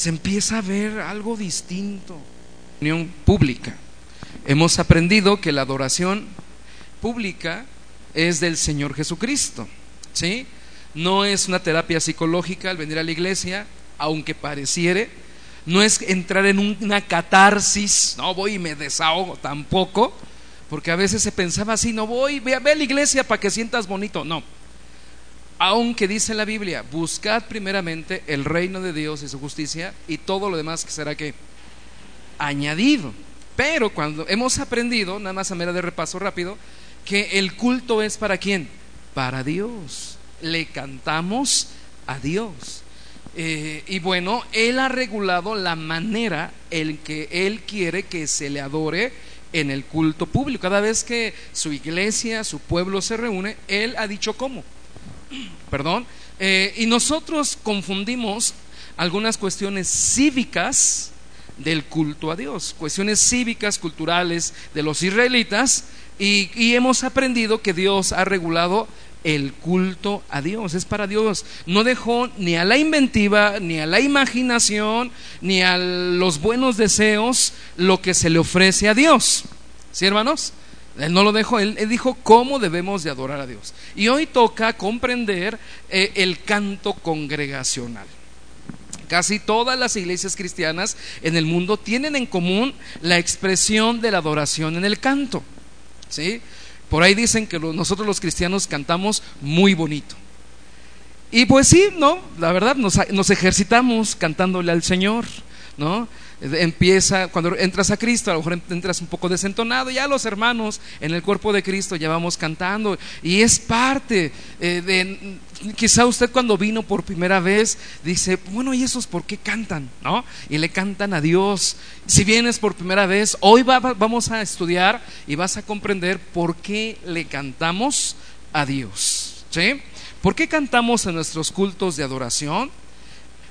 se empieza a ver algo distinto. Unión pública. Hemos aprendido que la adoración pública es del Señor Jesucristo, ¿sí? No es una terapia psicológica al venir a la iglesia, aunque pareciere, no es entrar en una catarsis, no voy y me desahogo tampoco, porque a veces se pensaba así, no voy, ve, a la iglesia para que sientas bonito, no. Aunque dice la Biblia, buscad primeramente el reino de Dios y su justicia y todo lo demás que será que añadido. Pero cuando hemos aprendido, nada más a manera de repaso rápido, que el culto es para quién? Para Dios. Le cantamos a Dios. Eh, y bueno, Él ha regulado la manera en que Él quiere que se le adore en el culto público. Cada vez que su iglesia, su pueblo se reúne, Él ha dicho cómo. Perdón. Eh, y nosotros confundimos algunas cuestiones cívicas del culto a Dios, cuestiones cívicas, culturales de los israelitas, y, y hemos aprendido que Dios ha regulado el culto a Dios, es para Dios. No dejó ni a la inventiva, ni a la imaginación, ni a los buenos deseos lo que se le ofrece a Dios. ¿Sí, hermanos? Él no lo dejó, él, dijo cómo debemos de adorar a Dios. Y hoy toca comprender eh, el canto congregacional. Casi todas las iglesias cristianas en el mundo tienen en común la expresión de la adoración en el canto. ¿Sí? Por ahí dicen que nosotros los cristianos cantamos muy bonito. Y pues sí, ¿no? La verdad, nos, nos ejercitamos cantándole al Señor, ¿no? Empieza, cuando entras a Cristo, a lo mejor entras un poco desentonado, ya los hermanos en el cuerpo de Cristo ya vamos cantando y es parte eh, de, quizá usted cuando vino por primera vez dice, bueno, ¿y esos por qué cantan? ¿No? Y le cantan a Dios. Si vienes por primera vez, hoy vamos a estudiar y vas a comprender por qué le cantamos a Dios. ¿Sí? ¿Por qué cantamos en nuestros cultos de adoración?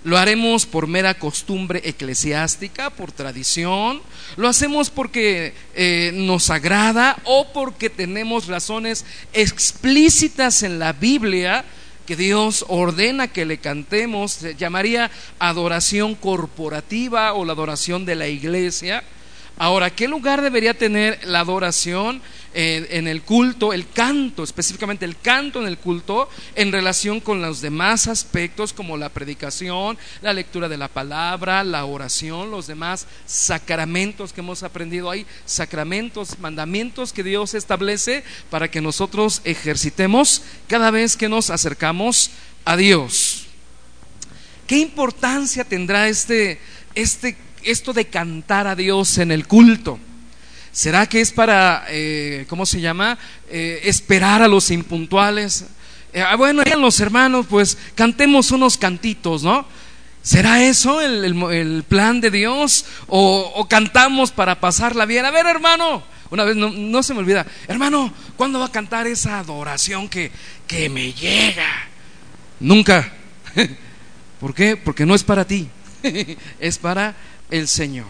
Lo haremos por mera costumbre eclesiástica, por tradición, lo hacemos porque eh, nos agrada o porque tenemos razones explícitas en la Biblia que Dios ordena que le cantemos, se llamaría adoración corporativa o la adoración de la iglesia. Ahora, ¿qué lugar debería tener la adoración? en el culto, el canto, específicamente el canto en el culto, en relación con los demás aspectos como la predicación, la lectura de la palabra, la oración, los demás sacramentos que hemos aprendido ahí, sacramentos, mandamientos que Dios establece para que nosotros ejercitemos cada vez que nos acercamos a Dios. ¿Qué importancia tendrá este, este, esto de cantar a Dios en el culto? ¿Será que es para, eh, ¿cómo se llama? Eh, esperar a los impuntuales. Eh, ah, bueno, ya los hermanos, pues cantemos unos cantitos, ¿no? ¿Será eso el, plan de Dios? O, cantamos para pasarla bien? A ver, hermano, una vez no, se me olvida, hermano, ¿cuándo va a cantar esa adoración que, que me llega? Nunca. ¿Por qué? Porque no es para ti, es para el Señor.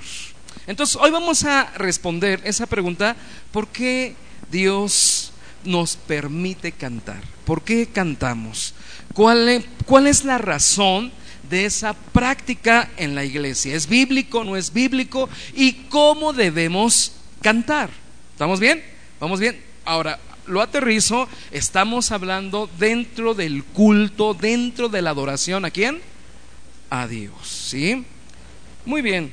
Entonces, hoy vamos a responder esa pregunta, ¿por qué Dios nos permite cantar? ¿Por qué cantamos? ¿Cuál es, cuál es la razón de esa práctica en la iglesia? ¿Es bíblico, no es bíblico? ¿Y cómo debemos cantar? ¿Estamos bien? ¿Vamos bien? Ahora, lo aterrizo, estamos hablando dentro del culto, dentro de la adoración. ¿A quién? A Dios, ¿sí? Muy bien.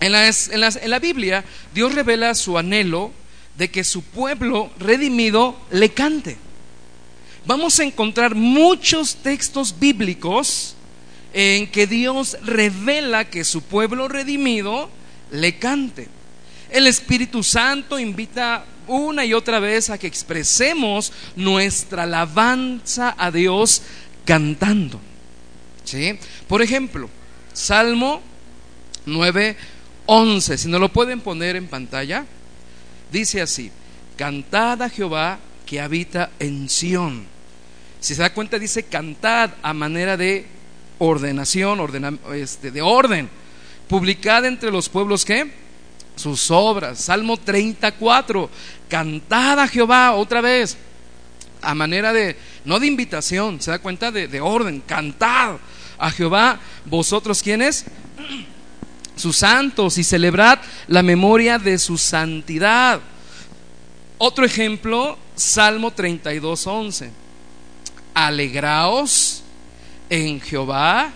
En, la Biblia, Dios revela su anhelo de que su pueblo redimido le cante. Vamos a encontrar muchos textos bíblicos en que Dios revela que su pueblo redimido le cante. El Espíritu Santo invita una y otra vez a que expresemos nuestra alabanza a Dios cantando. ¿Sí? Por ejemplo, Salmo 9, 11, si no lo pueden poner en pantalla, dice así, cantad a Jehová que habita en Sión. Si se da cuenta, dice cantad a manera de ordenación, este, de orden. Publicad entre los pueblos que sus obras. Salmo 34, cantad a Jehová otra vez, a manera de, no de invitación, se da cuenta de, de orden, cantad a Jehová, vosotros quienes, sus santos y celebrad la memoria de su santidad. Otro ejemplo, Salmo 32, 11. Alegraos en Jehová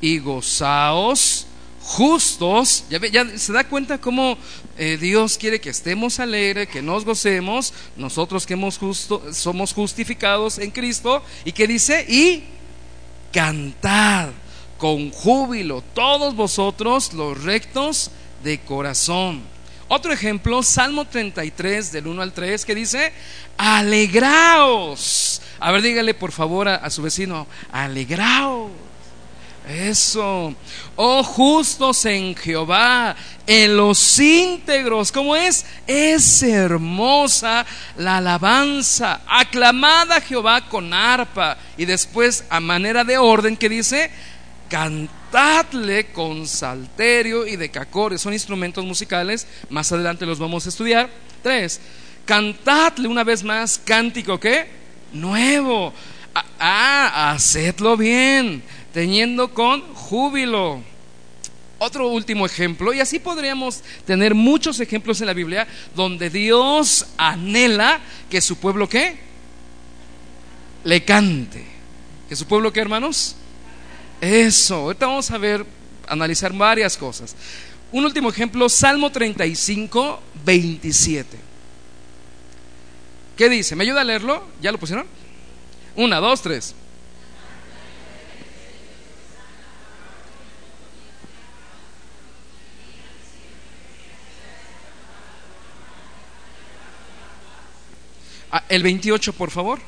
y gozaos justos. Ya, se da cuenta cómo eh, Dios quiere que estemos alegres, que nos gocemos, nosotros que hemos justo, somos justificados en Cristo. ¿Y que dice? Y cantad con júbilo todos vosotros los rectos de corazón. Otro ejemplo, Salmo 33 del 1 al 3, que dice, alegraos. A ver, dígale por favor a, a su vecino, alegraos. Eso. Oh justos en Jehová, en los íntegros. ¿Cómo es? Es hermosa la alabanza. Aclamada Jehová con arpa. Y después, a manera de orden, que dice, cantadle con salterio y decacores. Son instrumentos musicales. Más adelante los vamos a estudiar. Tres. Cantadle una vez más, cántico, ¿qué? Nuevo. Ah, ah hacedlo bien teniendo con júbilo. Otro último ejemplo, y así podríamos tener muchos ejemplos en la Biblia donde Dios anhela que su pueblo qué? Le cante. ¿Que su pueblo qué, hermanos? Eso. Ahorita vamos a ver, analizar varias cosas. Un último ejemplo, Salmo 35, 27. ¿Qué dice? ¿Me ayuda a leerlo? ¿Ya lo pusieron? Una, dos, tres. Ah, el 28, por favor.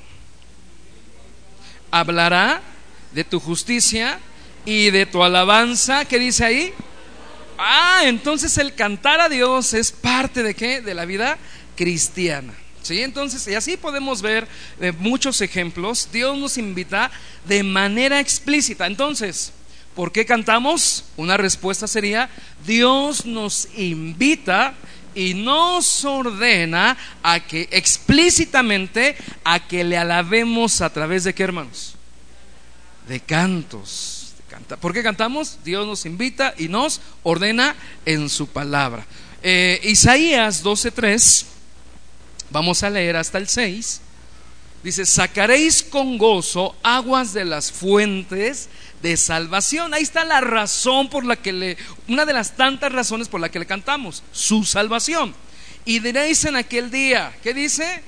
Hablará de tu justicia y de tu alabanza. ¿Qué dice ahí? Ah, entonces el cantar a Dios es parte de qué? De la vida cristiana. ¿Sí? Entonces, y así podemos ver eh, muchos ejemplos. Dios nos invita de manera explícita. Entonces, ¿por qué cantamos? Una respuesta sería, Dios nos invita y nos ordena a que explícitamente a que le alabemos a través de qué hermanos? De cantos. De ¿Por qué cantamos? Dios nos invita y nos ordena en su palabra. Eh, Isaías 12:3, vamos a leer hasta el 6. Dice, sacaréis con gozo aguas de las fuentes de salvación. Ahí está la razón por la que le, una de las tantas razones por la que le cantamos, su salvación. Y diréis en aquel día, ¿qué dice?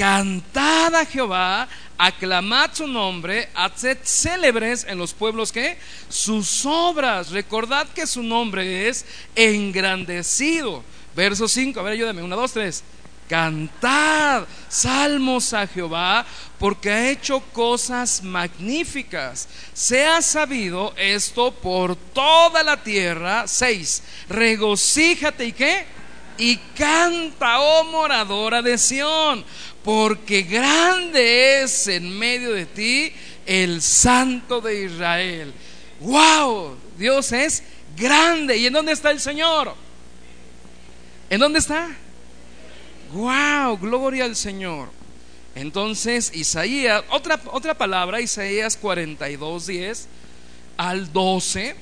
Cantad a Jehová, aclamad su nombre, haced célebres en los pueblos que sus obras. Recordad que su nombre es engrandecido. Verso 5, a ver, ayúdame, una, dos, tres. Cantad salmos a Jehová porque ha hecho cosas magníficas. Sea sabido esto por toda la tierra. 6. Regocíjate y qué? Y canta, oh moradora de Sión, porque grande es en medio de ti el Santo de Israel. ¡Wow! Dios es grande. ¿Y en dónde está el Señor? ¿En dónde está? ¡Wow! Gloria al Señor. Entonces, Isaías, otra, otra palabra, Isaías 42, 10 al 12,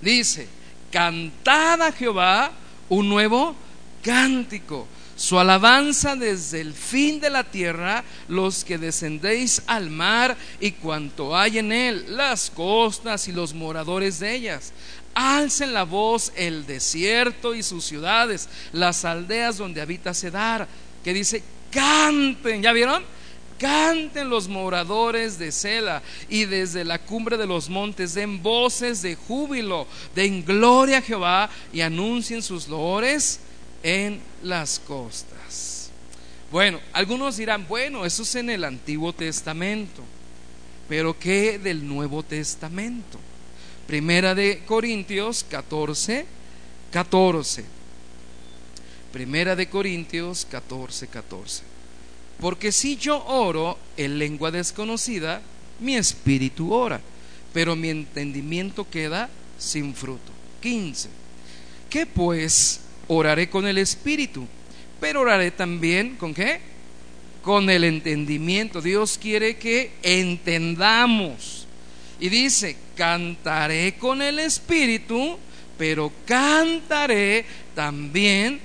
dice: Cantad a Jehová un nuevo cántico. Su alabanza desde el fin de la tierra, los que descendéis al mar y cuanto hay en él, las costas y los moradores de ellas. Alcen la voz el desierto y sus ciudades, las aldeas donde habita Cedar, que dice, canten, ¿ya vieron? Canten los moradores de Sela y desde la cumbre de los montes den voces de júbilo, den gloria a Jehová y anuncien sus loores en las costas. Bueno, algunos dirán, bueno, eso es en el Antiguo Testamento, pero ¿qué del Nuevo Testamento? Primera de Corintios 14, 14. Primera de Corintios 14, 14. Porque si yo oro en lengua desconocida, mi espíritu ora, pero mi entendimiento queda sin fruto. 15. ¿Qué pues? Oraré con el espíritu, pero oraré también con qué? Con el entendimiento. Dios quiere que entendamos y dice, cantaré con el espíritu, pero cantaré también.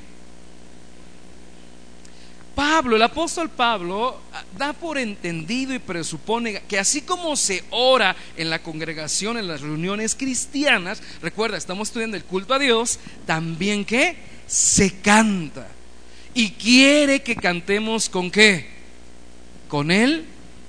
Pablo, el apóstol Pablo, ah, da por entendido y presupone que así como se ora en la congregación, en las reuniones cristianas, recuerda, estamos estudiando el culto a Dios, también que se canta. Y quiere que cantemos con qué? Con el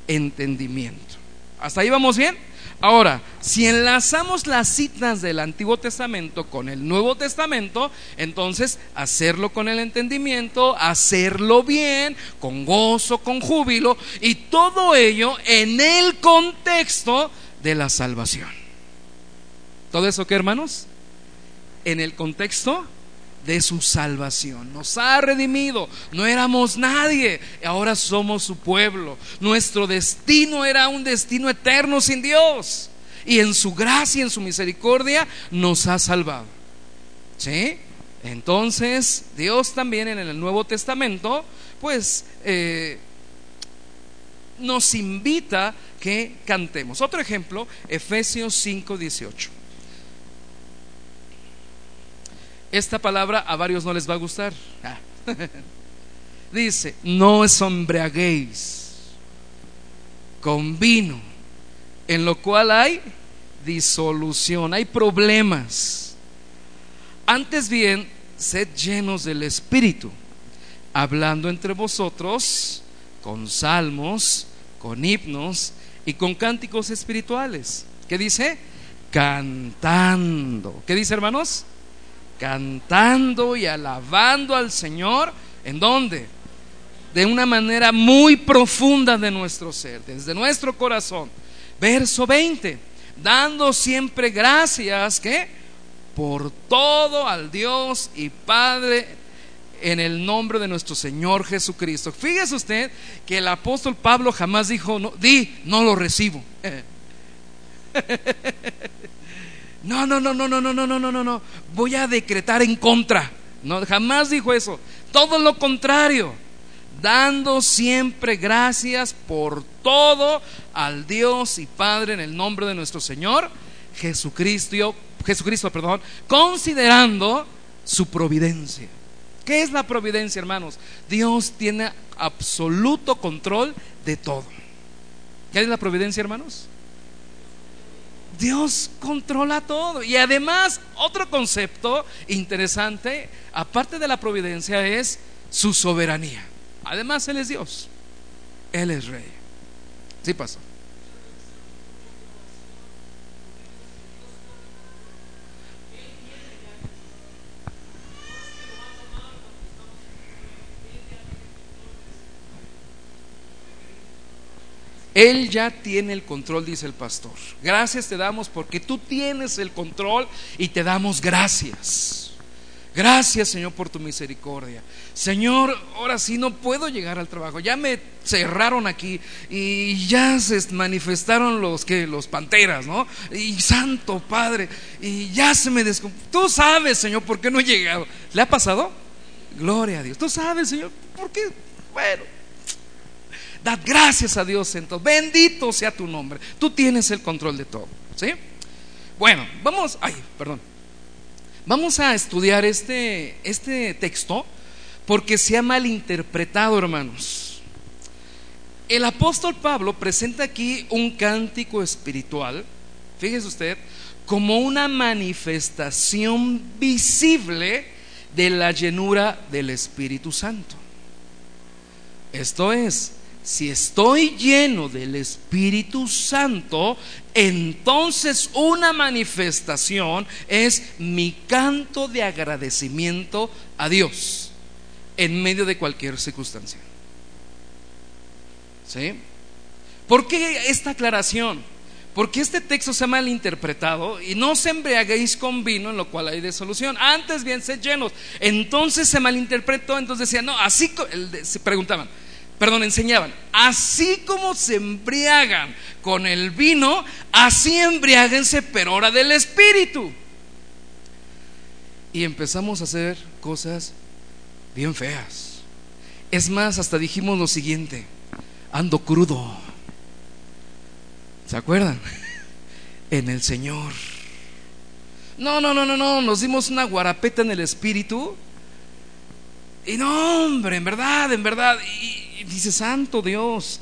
entendimiento. ¿Hasta ahí vamos bien? Ahora, si enlazamos las citas del Antiguo Testamento con el Nuevo Testamento, entonces hacerlo con el entendimiento, hacerlo bien, con gozo, con júbilo, y todo ello en el contexto de la salvación. ¿Todo eso qué, hermanos? En el contexto de su salvación. Nos ha redimido. No éramos nadie. Ahora somos su pueblo. Nuestro destino era un destino eterno sin Dios. Y en su gracia, en su misericordia, nos ha salvado. ¿Sí? Entonces, Dios también en el Nuevo Testamento, pues, eh, nos invita que cantemos. Otro ejemplo, Efesios 5, 18. Esta palabra a varios no les va a gustar. Ah. Dice, no os embriaguéis con vino, en lo cual hay disolución, hay problemas. Antes bien, sed llenos del Espíritu, hablando entre vosotros con salmos, con himnos y con cánticos espirituales. ¿Qué dice? Cantando. ¿Qué dice, hermanos? Cantando y alabando al Señor. ¿En dónde? De una manera muy profunda de nuestro ser, desde nuestro corazón. Verso 20, dando siempre gracias, ¿qué? Por todo al Dios y Padre en el nombre de nuestro Señor Jesucristo. Fíjese usted que el apóstol Pablo jamás dijo, no, di, no lo recibo. No, no, no, no, no, no, no, no, no, no, no. Voy a decretar en contra. No, jamás dijo eso. Todo lo contrario. Dando siempre gracias por todo al Dios y Padre en el nombre de nuestro Señor Jesucristo, Jesucristo, perdón, considerando su providencia. ¿Qué es la providencia, hermanos? Dios tiene absoluto control de todo. ¿Qué es la providencia, hermanos? Dios controla todo. Y además, otro concepto interesante, aparte de la providencia, es su soberanía. Además, Él es Dios. Él es rey. Sí pasó. Él ya tiene el control, dice el pastor. Gracias te damos porque tú tienes el control y te damos gracias. Gracias Señor por tu misericordia. Señor, ahora sí no puedo llegar al trabajo. Ya me cerraron aquí y ya se manifestaron los que los panteras, ¿no? Y Santo Padre, y ya se me descom... Tú sabes, Señor, por qué no he llegado. ¿Le ha pasado? Gloria a Dios. Tú sabes, Señor, por qué. Bueno, Dad gracias a Dios entonces. Bendito sea tu nombre. Tú tienes el control de todo. ¿Sí? Bueno, vamos, ay, perdón. Vamos a estudiar este, este texto porque se ha malinterpretado, hermanos. El apóstol Pablo presenta aquí un cántico espiritual, fíjese usted, como una manifestación visible de la llenura del Espíritu Santo. Esto es, si estoy lleno del Espíritu Santo, entonces una manifestación es mi canto de agradecimiento a Dios en medio de cualquier circunstancia. ¿Sí? ¿Por qué esta aclaración? Porque este texto se ha malinterpretado y no se embriaguéis con vino en lo cual hay solución Antes bien sed llenos. Entonces se malinterpretó, entonces decían, no, así se preguntaban, perdón, enseñaban, así como se embriagan con el vino, así embriáguense, pero ahora del Espíritu. Y empezamos a hacer cosas bien feas. Es más, hasta dijimos lo siguiente, ando crudo. ¿Se acuerdan? En el Señor. No, no, no, no, no, nos dimos una guarapeta en el espíritu. Y no, hombre, en verdad, en verdad. Y, dice, Santo Dios,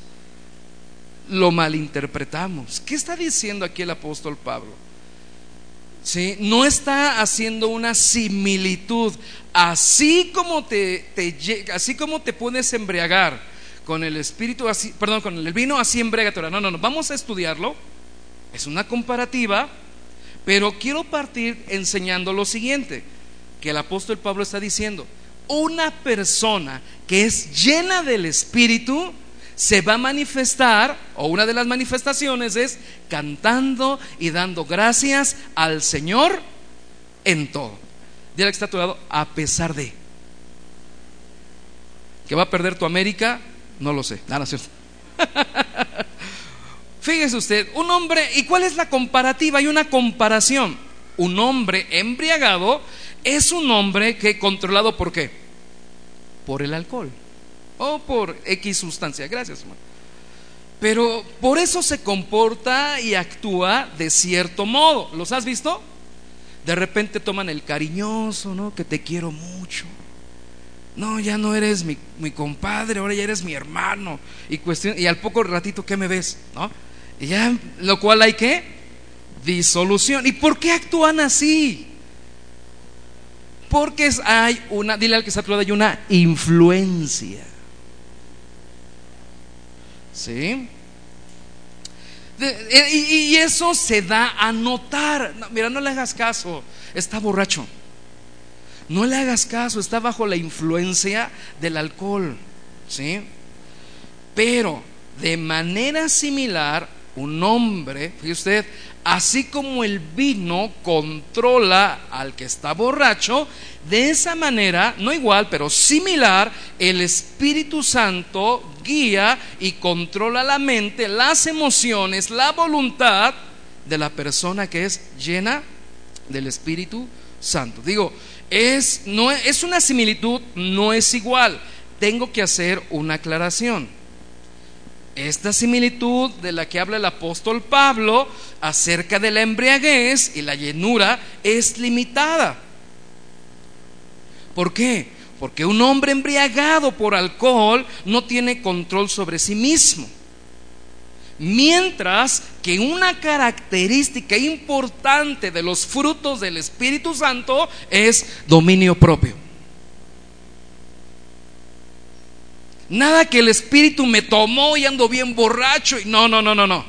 lo malinterpretamos. ¿Qué está diciendo aquí el apóstol Pablo? ¿Sí? No está haciendo una similitud. Así como te, te, así como te puedes embriagar con el espíritu, así, perdón, con el vino, así embriagate. No, no, no, vamos a estudiarlo. Es una comparativa, pero quiero partir enseñando lo siguiente, que el apóstol Pablo está diciendo, una persona que es llena del espíritu, se va a manifestar, o una de las manifestaciones es cantando y dando gracias al Señor en todo. Dile que está a tu lado, a pesar de. ¿Que va a perder tu América? No lo sé. Nada. Fíjese usted, un hombre, ¿y cuál es la comparativa? Hay una comparación. Un hombre embriagado es un hombre que controlado por qué? Por el alcohol o por X sustancia. Gracias, hermano. Pero por eso se comporta y actúa de cierto modo. ¿Los has visto? De repente toman el cariñoso, ¿no? Que te quiero mucho. No, ya no eres mi, compadre, ahora ya eres mi hermano. Y, cuestión, y al poco ratito, ¿qué me ves? ¿No? Y ya, lo cual hay que disolución. ¿Y por qué actúan así? Porque hay una, dile al que está a hay una influencia. ¿Sí? Eh, y, eso se da a notar. mira, no le hagas caso, está borracho. No le hagas caso, está bajo la influencia del alcohol. ¿Sí? Pero de manera similar, un hombre, fíjese usted, así como el vino controla al que está borracho, de esa manera, no igual, pero similar, el Espíritu Santo guía y controla la mente, las emociones, la voluntad de la persona que es llena del Espíritu Santo. Digo, es, no, es una similitud, no es igual. Tengo que hacer una aclaración. Esta similitud de la que habla el apóstol Pablo acerca de la embriaguez y la llenura es limitada. ¿Por qué? Porque un hombre embriagado por alcohol no tiene control sobre sí mismo. Mientras que una característica importante de los frutos del Espíritu Santo es dominio propio. Nada que el Espíritu me tomó y ando bien borracho. No, no, no, no, no.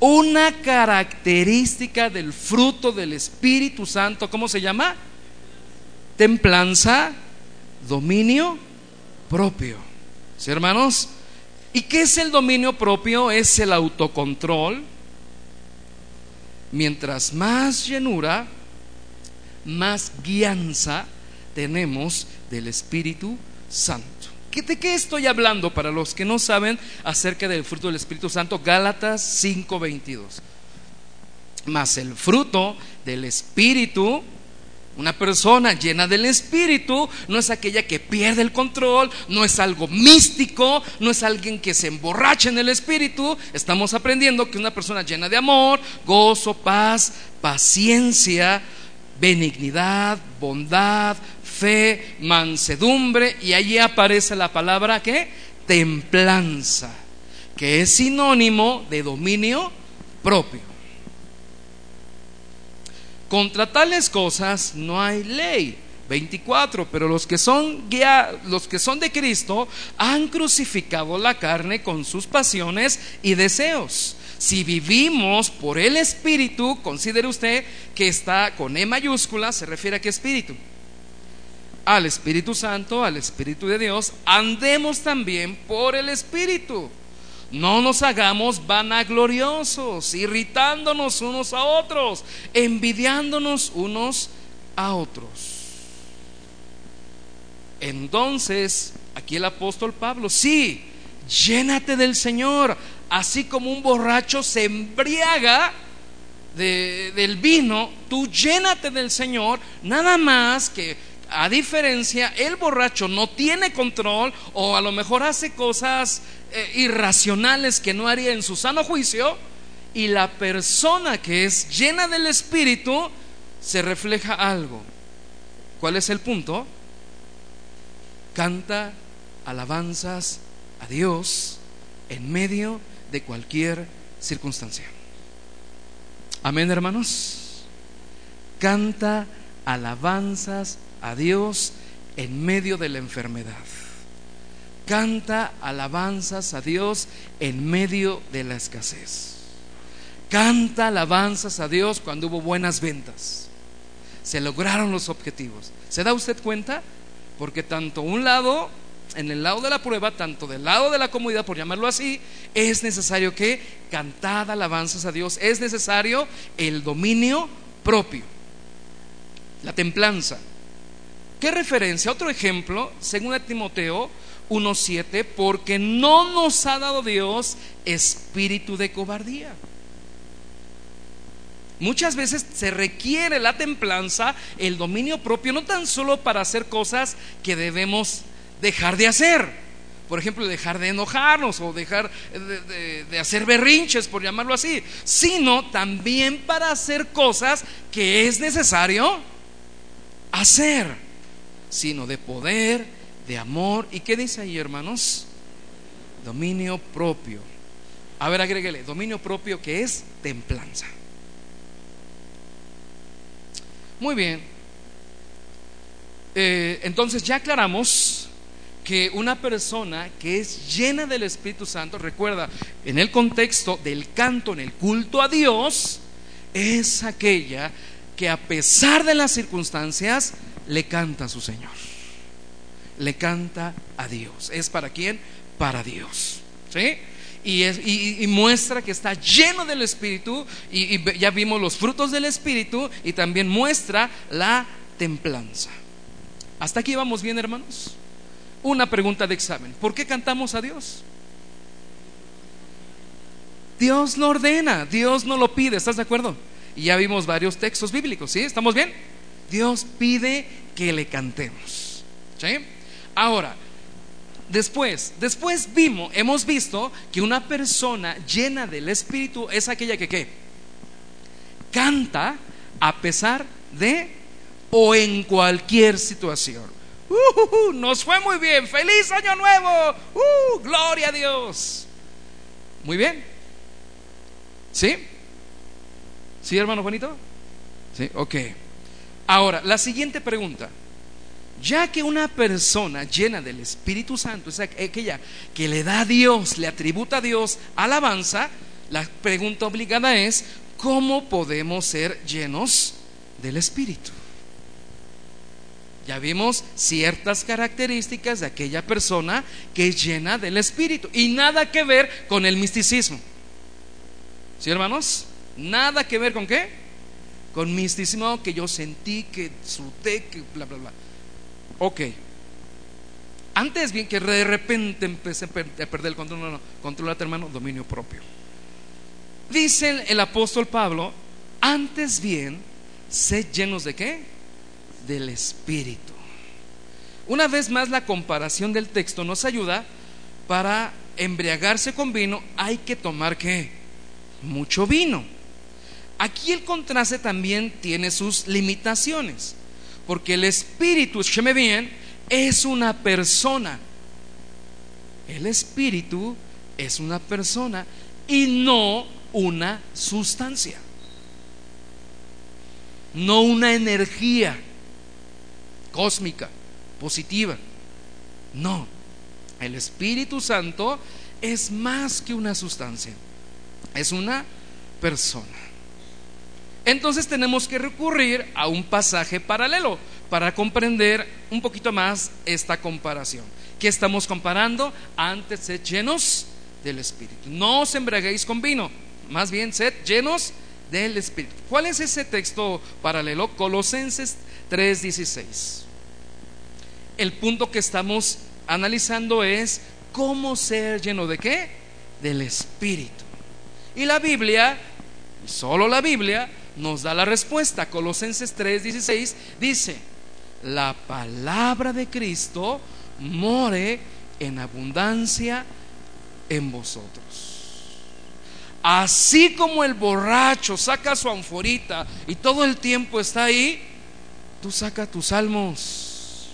Una característica del fruto del Espíritu Santo, ¿cómo se llama? Templanza, dominio propio. ¿Sí, hermanos? ¿Y qué es el dominio propio? Es el autocontrol. Mientras más llenura, más guianza tenemos del Espíritu Santo. ¿De qué estoy hablando para los que no saben acerca del fruto del Espíritu Santo? Gálatas 5:22. Mas el fruto del Espíritu, una persona llena del Espíritu, no es aquella que pierde el control, no es algo místico, no es alguien que se emborracha en el Espíritu. Estamos aprendiendo que una persona llena de amor, gozo, paz, paciencia, benignidad, bondad, fe, mansedumbre, y allí aparece la palabra que templanza, que es sinónimo de dominio propio. Contra tales cosas no hay ley. 24, pero los que son los que son de Cristo han crucificado la carne con sus pasiones y deseos. Si vivimos por el Espíritu, considere usted que está con E mayúscula, se refiere a qué Espíritu? Al Espíritu Santo, al Espíritu de Dios, andemos también por el Espíritu. No nos hagamos vanagloriosos, irritándonos unos a otros, envidiándonos unos a otros. Entonces, aquí el apóstol Pablo, sí, llénate del Señor, así como un borracho se embriaga del vino, tú llénate del Señor, nada más que a diferencia, el borracho no tiene control o a lo mejor hace cosas eh, irracionales que no haría en su sano juicio y la persona que es llena del Espíritu se refleja algo. ¿Cuál es el punto? Canta alabanzas a Dios en medio de cualquier circunstancia. Amén, hermanos. Canta alabanzas a Dios en medio de la enfermedad. Canta alabanzas a Dios en medio de la escasez. Canta alabanzas a Dios cuando hubo buenas ventas. Se lograron los objetivos. ¿Se da usted cuenta? Porque tanto un lado, en el lado de la prueba, tanto del lado de la comodidad, por llamarlo así, es necesario que cantada alabanzas a Dios. Es necesario el dominio propio. La templanza. ¿Qué referencia? Otro ejemplo, según Timoteo 1.7, porque no nos ha dado Dios espíritu de cobardía. Muchas veces se requiere la templanza, el dominio propio, no tan solo para hacer cosas que debemos dejar de hacer. Por ejemplo, dejar de enojarnos o dejar de, de, hacer berrinches, por llamarlo así, sino también para hacer cosas que es necesario hacer sino de poder, de amor. ¿Y qué dice ahí, hermanos? Dominio propio. A ver, agréguele, dominio propio que es templanza. Muy bien. Eh, entonces ya aclaramos que una persona que es llena del Espíritu Santo, recuerda, en el contexto del canto, en el culto a Dios, es aquella que a pesar de las circunstancias, le canta a su Señor. Le canta a Dios. ¿Es para quién? Para Dios. ¿Sí? Y, muestra que está lleno del Espíritu y, y ya vimos los frutos del Espíritu y también muestra la templanza. Hasta aquí vamos bien, hermanos. Una pregunta de examen. ¿Por qué cantamos a Dios? Dios lo ordena, Dios no lo pide, ¿estás de acuerdo? Y ya vimos varios textos bíblicos, ¿sí? ¿Estamos bien? Dios pide que le cantemos. ¿Sí? Ahora, después, después vimos, hemos visto que una persona llena del Espíritu es aquella que ¿qué? canta a pesar de o en cualquier situación. Uh, nos fue muy bien, feliz año nuevo, uh, gloria a Dios. Muy bien. ¿Sí? ¿Sí, hermano bonito? Sí, ok. Ahora, la siguiente pregunta. Ya que una persona llena del Espíritu Santo es aquella que le da a Dios, le atributa a Dios alabanza, la pregunta obligada es, ¿cómo podemos ser llenos del Espíritu? Ya vimos ciertas características de aquella persona que es llena del Espíritu y nada que ver con el misticismo. ¿Sí, hermanos? Nada que ver con qué? Con misticismo que yo sentí, que sudé, que bla, bla, bla. Ok. Antes bien que de repente empecé a perder el control, no, no, controlate hermano, dominio propio. Dice el apóstol Pablo, antes bien, sed llenos de qué? Del Espíritu. Una vez más la comparación del texto nos ayuda para embriagarse con vino, hay que tomar qué? Mucho vino. Aquí el contraste también tiene sus limitaciones, porque el espíritu, escúcheme bien, es una persona. El espíritu es una persona y no una sustancia, no una energía cósmica, positiva. No, el Espíritu Santo es más que una sustancia, es una persona. Entonces tenemos que recurrir a un pasaje paralelo para comprender un poquito más esta comparación. ¿Qué estamos comparando? Antes sed llenos del Espíritu. No os embriaguéis con vino, más bien sed llenos del Espíritu. ¿Cuál es ese texto paralelo? Colosenses 3:16. El punto que estamos analizando es cómo ser lleno de qué? Del Espíritu. Y la Biblia, solo la Biblia, nos da la respuesta. Colosenses 3:16 dice, la palabra de Cristo more en abundancia en vosotros. así como el borracho saca su anforita y todo el tiempo está ahí, tú saca tus salmos.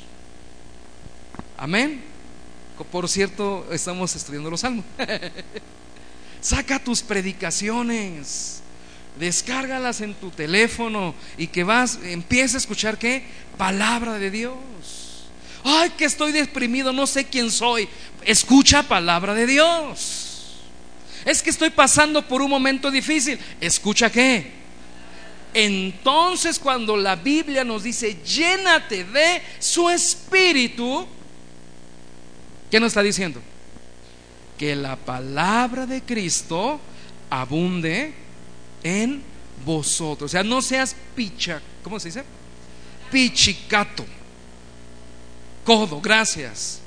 Amén. Por cierto, estamos estudiando los salmos. saca tus predicaciones. Descárgalas en tu teléfono y que vas, empieza a escuchar qué? Palabra de Dios. Ay, que estoy deprimido, no sé quién soy. Escucha palabra de Dios. Es que estoy pasando por un momento difícil. ¿Escucha qué? Entonces cuando la Biblia nos dice, llénate de su espíritu, ¿qué nos está diciendo? Que la palabra de Cristo abunde en vosotros. O sea, no seas picha, ¿cómo se dice? Pichicato. Codo, gracias.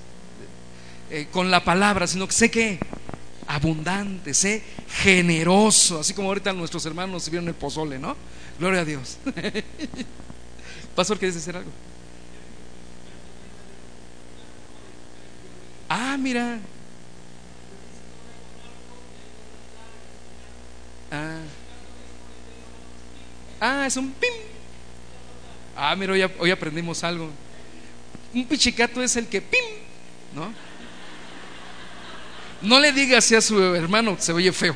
Eh, con la palabra, sino que sé que abundante, sé generoso, así como ahorita nuestros hermanos vieron el pozole, ¿no? Gloria a Dios. Pastor, ¿quieres decir algo? Ah, mira. Ah. Ah, es un pim. Ah, mira, hoy, aprendimos algo. Un pichicato es el que pim, ¿no? No le diga así a su hermano, se oye feo.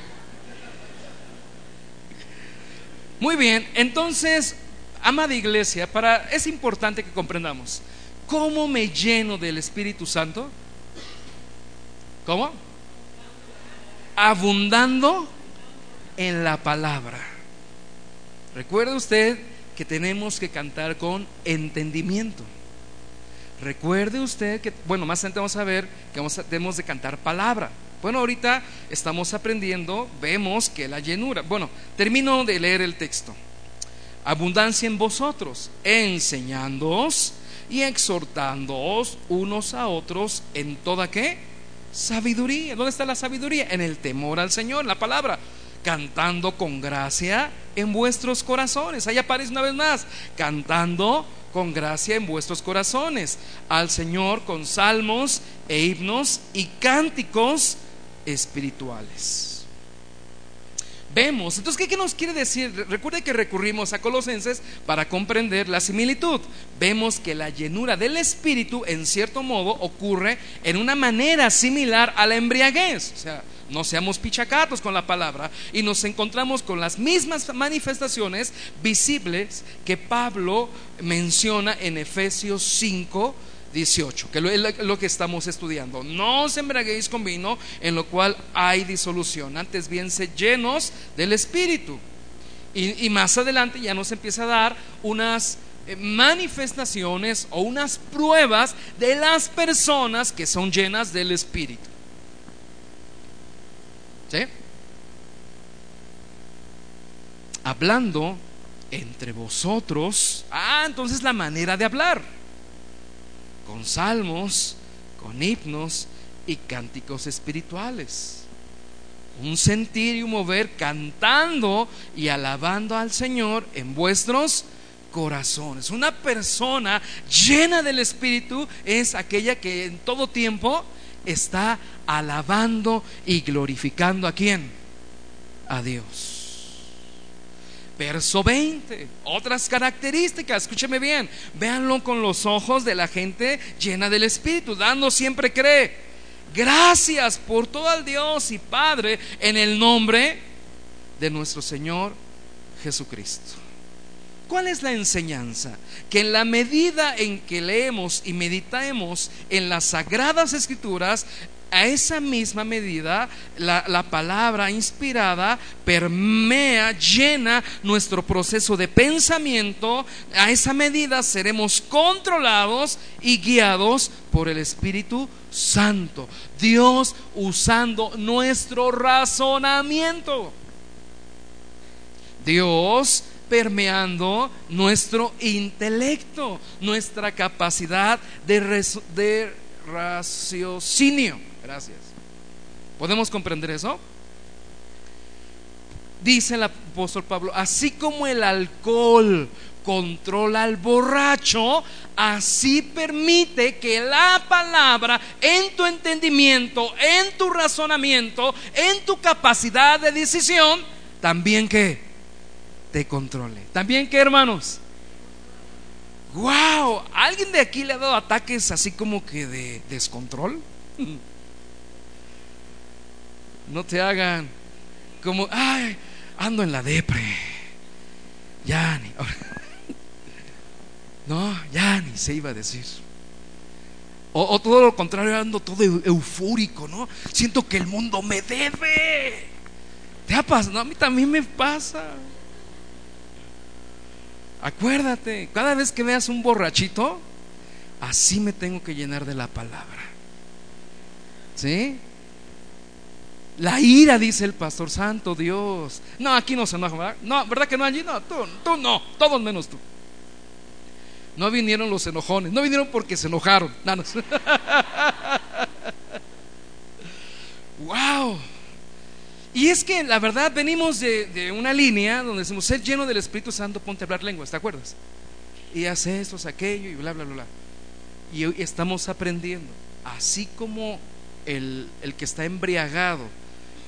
Muy bien, entonces, amada iglesia, para es importante que comprendamos cómo me lleno del Espíritu Santo. ¿Cómo? Abundando en la palabra. Recuerde usted que tenemos que cantar con entendimiento. Recuerde usted que, bueno, más adelante vamos a ver que vamos tenemos de cantar palabra. Bueno, ahorita estamos aprendiendo, vemos que la llenura. Bueno, termino de leer el texto. Abundancia en vosotros, enseñándoos y exhortándoos unos a otros en toda qué? Sabiduría. ¿Dónde está la sabiduría? En el temor al Señor, la palabra. Cantando con gracia en vuestros corazones. Ahí aparece una vez más. Cantando con gracia en vuestros corazones, al Señor con salmos e himnos y cánticos espirituales. Vemos, entonces, ¿qué, nos quiere decir? Recuerde que recurrimos a Colosenses para comprender la similitud. Vemos que la llenura del Espíritu, en cierto modo, ocurre en una manera similar a la embriaguez. O sea, no seamos pichacatos con la palabra y nos encontramos con las mismas manifestaciones visibles que Pablo menciona en Efesios 5, 18, que es lo que estamos estudiando. No os embraguéis con vino en lo cual hay disolución, antes bien se llenos del Espíritu. Y, y más adelante ya nos empieza a dar unas eh, manifestaciones o unas pruebas de las personas que son llenas del Espíritu. ¿Sí? Hablando entre vosotros. Ah, entonces la manera de hablar. Con salmos, con himnos y cánticos espirituales. Un sentir y un mover cantando y alabando al Señor en vuestros corazones. Una persona llena del Espíritu es aquella que en todo tiempo está alabando y glorificando a quién? A Dios. Verso 20, otras características, escúcheme bien, véanlo con los ojos de la gente llena del Espíritu, dando siempre cree. Gracias por todo al Dios y Padre en el nombre de nuestro Señor Jesucristo. ¿Cuál es la enseñanza? Que en la medida en que leemos y meditamos en las sagradas escrituras, a esa misma medida la, la, palabra inspirada permea, llena nuestro proceso de pensamiento. A esa medida seremos controlados y guiados por el Espíritu Santo. Dios usando nuestro razonamiento. Dios permeando nuestro intelecto, nuestra capacidad de, raciocinio. Gracias. ¿Podemos comprender eso? dice el apóstol Pablo, así como el alcohol controla al borracho, así permite que la palabra en tu entendimiento, en tu razonamiento, en tu capacidad de decisión, también que te controle. También que, hermanos, wow, ¿alguien de aquí le ha dado ataques así como que de descontrol? No te hagan como, ay, ando en la depre. Ya ni. No, ya ni se iba a decir. O, todo lo contrario, ando todo eufórico, ¿no? Siento que el mundo me debe. ¿Te ha pasado? a mí también me pasa. Acuérdate, cada vez que veas un borrachito, así me tengo que llenar de la palabra. ¿Sí? La ira, dice el pastor santo Dios. No, aquí no se enoja, ¿verdad? No, ¿verdad que no allí? No, tú, tú no, todos menos tú. No vinieron los enojones, no vinieron porque se enojaron. wow. Y es que la verdad venimos de, una línea donde decimos, ser lleno del Espíritu Santo, ponte a hablar lenguas, ¿te acuerdas? Y hace esto, aquello y bla, bla, bla, bla. Y hoy estamos aprendiendo, así como el, el que está embriagado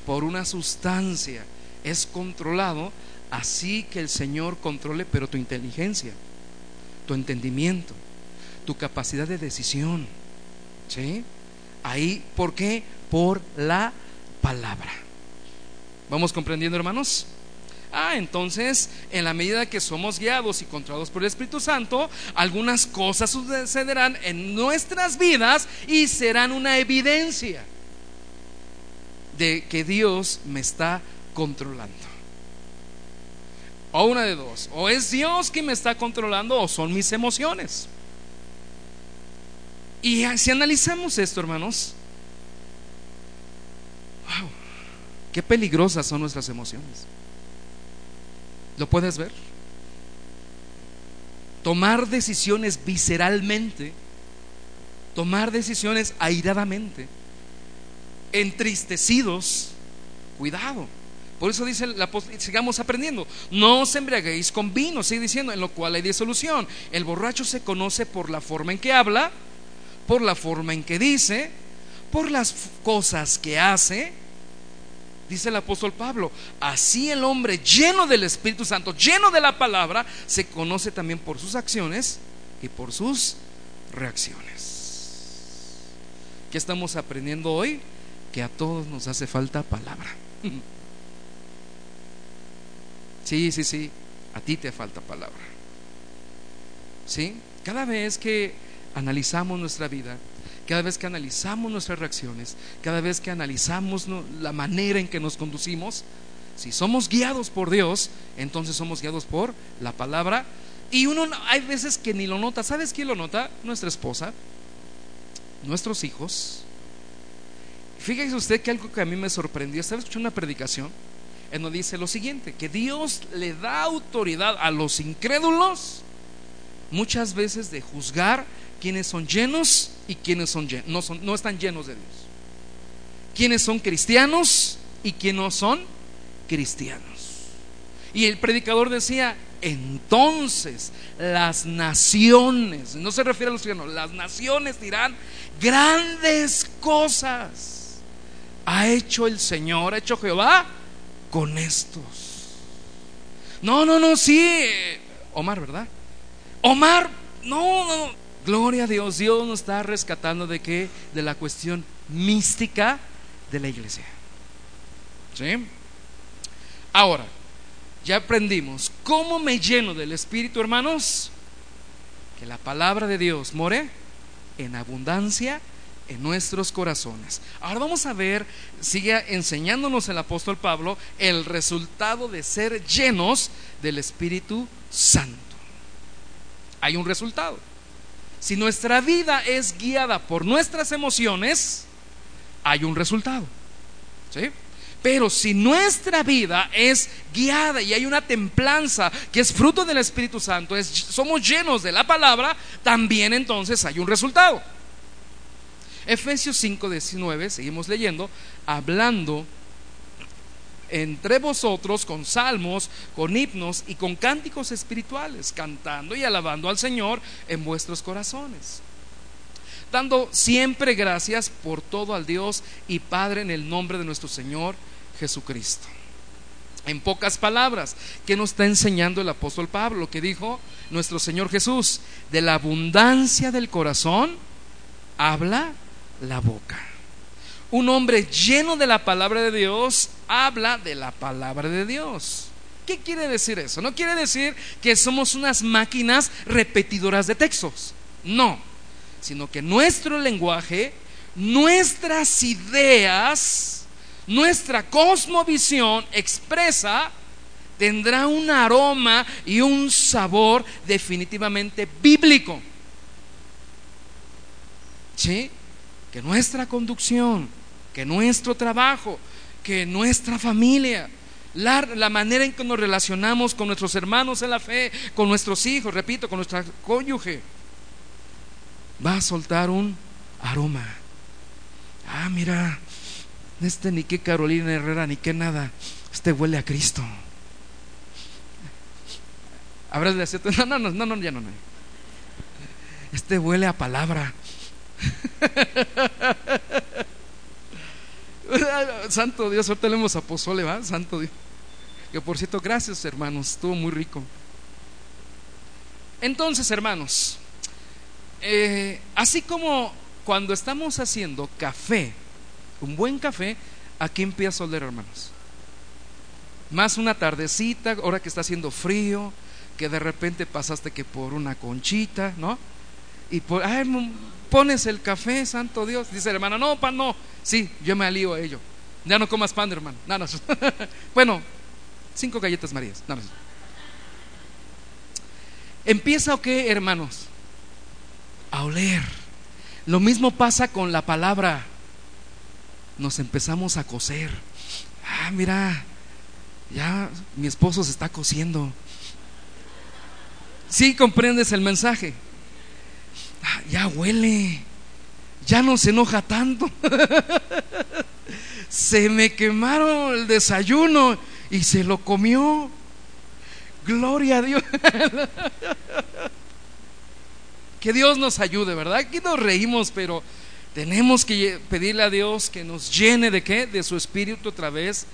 por una sustancia es controlado, así que el Señor controle, pero tu inteligencia tu entendimiento, tu capacidad de decisión. ¿Sí? Ahí, ¿por qué? Por la palabra. ¿Vamos comprendiendo, hermanos? Ah, entonces, en la medida que somos guiados y controlados por el Espíritu Santo, algunas cosas sucederán en nuestras vidas y serán una evidencia de que Dios me está controlando. O una de dos. O es Dios quien me está controlando o son mis emociones. Y si analizamos esto, hermanos, wow, qué peligrosas son nuestras emociones. ¿Lo puedes ver? Tomar decisiones visceralmente, tomar decisiones airadamente, entristecidos, cuidado. Por eso dice el apóstol, sigamos aprendiendo. No os embriaguéis con vino, sigue diciendo, en lo cual hay disolución. El borracho se conoce por la forma en que habla, por la forma en que dice, por las cosas que hace. Dice el apóstol Pablo, así el hombre lleno del Espíritu Santo, lleno de la palabra, se conoce también por sus acciones y por sus reacciones. ¿Qué estamos aprendiendo hoy? Que a todos nos hace falta palabra. Sí, sí, sí, a ti te falta palabra. ¿Sí? Cada vez que analizamos nuestra vida, cada vez que analizamos nuestras reacciones, cada vez que analizamos la manera en que nos conducimos, si somos guiados por Dios, entonces somos guiados por la palabra. Y uno hay veces que ni lo nota. ¿Sabes quién lo nota? Nuestra esposa, nuestros hijos. Fíjese usted que algo que a mí me sorprendió. Estaba escuchando una predicación él nos dice lo siguiente, que Dios le da autoridad a los incrédulos muchas veces de juzgar quienes son llenos y quienes son no, son, no están llenos de Dios. Quienes son cristianos y quienes no son cristianos. Y el predicador decía, entonces las naciones, no se refiere a los cristianos, las naciones dirán grandes cosas. Ha hecho el Señor, ha hecho Jehová con estos. No, no, no, sí. Omar, ¿verdad? Omar, no, no. Gloria a Dios, Dios nos está rescatando de qué? De la cuestión mística de la iglesia. ¿Sí? Ahora, ya aprendimos cómo me lleno del Espíritu, hermanos. Que la palabra de Dios more en abundancia en nuestros corazones. Ahora vamos a ver, sigue enseñándonos el apóstol Pablo el resultado de ser llenos del Espíritu Santo. Hay un resultado. Si nuestra vida es guiada por nuestras emociones, hay un resultado. ¿Sí? Pero si nuestra vida es guiada y hay una templanza que es fruto del Espíritu Santo, es, somos llenos de la palabra, también entonces hay un resultado. Efesios 5, 19, seguimos leyendo, hablando entre vosotros con salmos, con himnos y con cánticos espirituales, cantando y alabando al Señor en vuestros corazones. Dando siempre gracias por todo al Dios y Padre en el nombre de nuestro Señor Jesucristo. En pocas palabras, ¿qué nos está enseñando el apóstol Pablo? Lo que dijo nuestro Señor Jesús, de la abundancia del corazón habla la boca. Un hombre lleno de la palabra de Dios habla de la palabra de Dios. ¿Qué quiere decir eso? No quiere decir que somos unas máquinas repetidoras de textos. No, sino que nuestro lenguaje, nuestras ideas, nuestra cosmovisión expresa tendrá un aroma y un sabor definitivamente bíblico. ¿Sí? Que nuestra conducción, que nuestro trabajo, que nuestra familia, la, manera en que nos relacionamos con nuestros hermanos en la fe, con nuestros hijos, repito, con nuestra cónyuge, va a soltar un aroma. Ah, mira, este ni qué Carolina Herrera, ni qué nada, este huele a Cristo. Habrás de decir, no, no, no, no, no, ya no, no. Este huele a palabra. Santo Dios, ahorita leemos a Pozole, ¿va? Santo Dios. Que por cierto, gracias hermanos, estuvo muy rico. Entonces, hermanos, eh, así como cuando estamos haciendo café, un buen café, aquí empieza a oler, hermanos. Más una tardecita, ahora que está haciendo frío, que de repente pasaste que por una conchita, ¿no? Y por, ay, pones el café, santo Dios. Dice el hermano, no, pan no. Sí, yo me alío a ello. Ya no comas pan, hermano. No, no. bueno, cinco galletas marías. Empieza o qué, hermanos? A oler. Lo mismo pasa con la palabra. Nos empezamos a coser. Ah, mira, ya mi esposo se está cosiendo. Sí, comprendes el mensaje. Ah, ya huele, ya no se enoja tanto. se me quemaron el desayuno y se lo comió. Gloria a Dios. que Dios nos ayude, ¿verdad? Aquí nos reímos, pero tenemos que pedirle a Dios que nos llene de qué? De su espíritu otra vez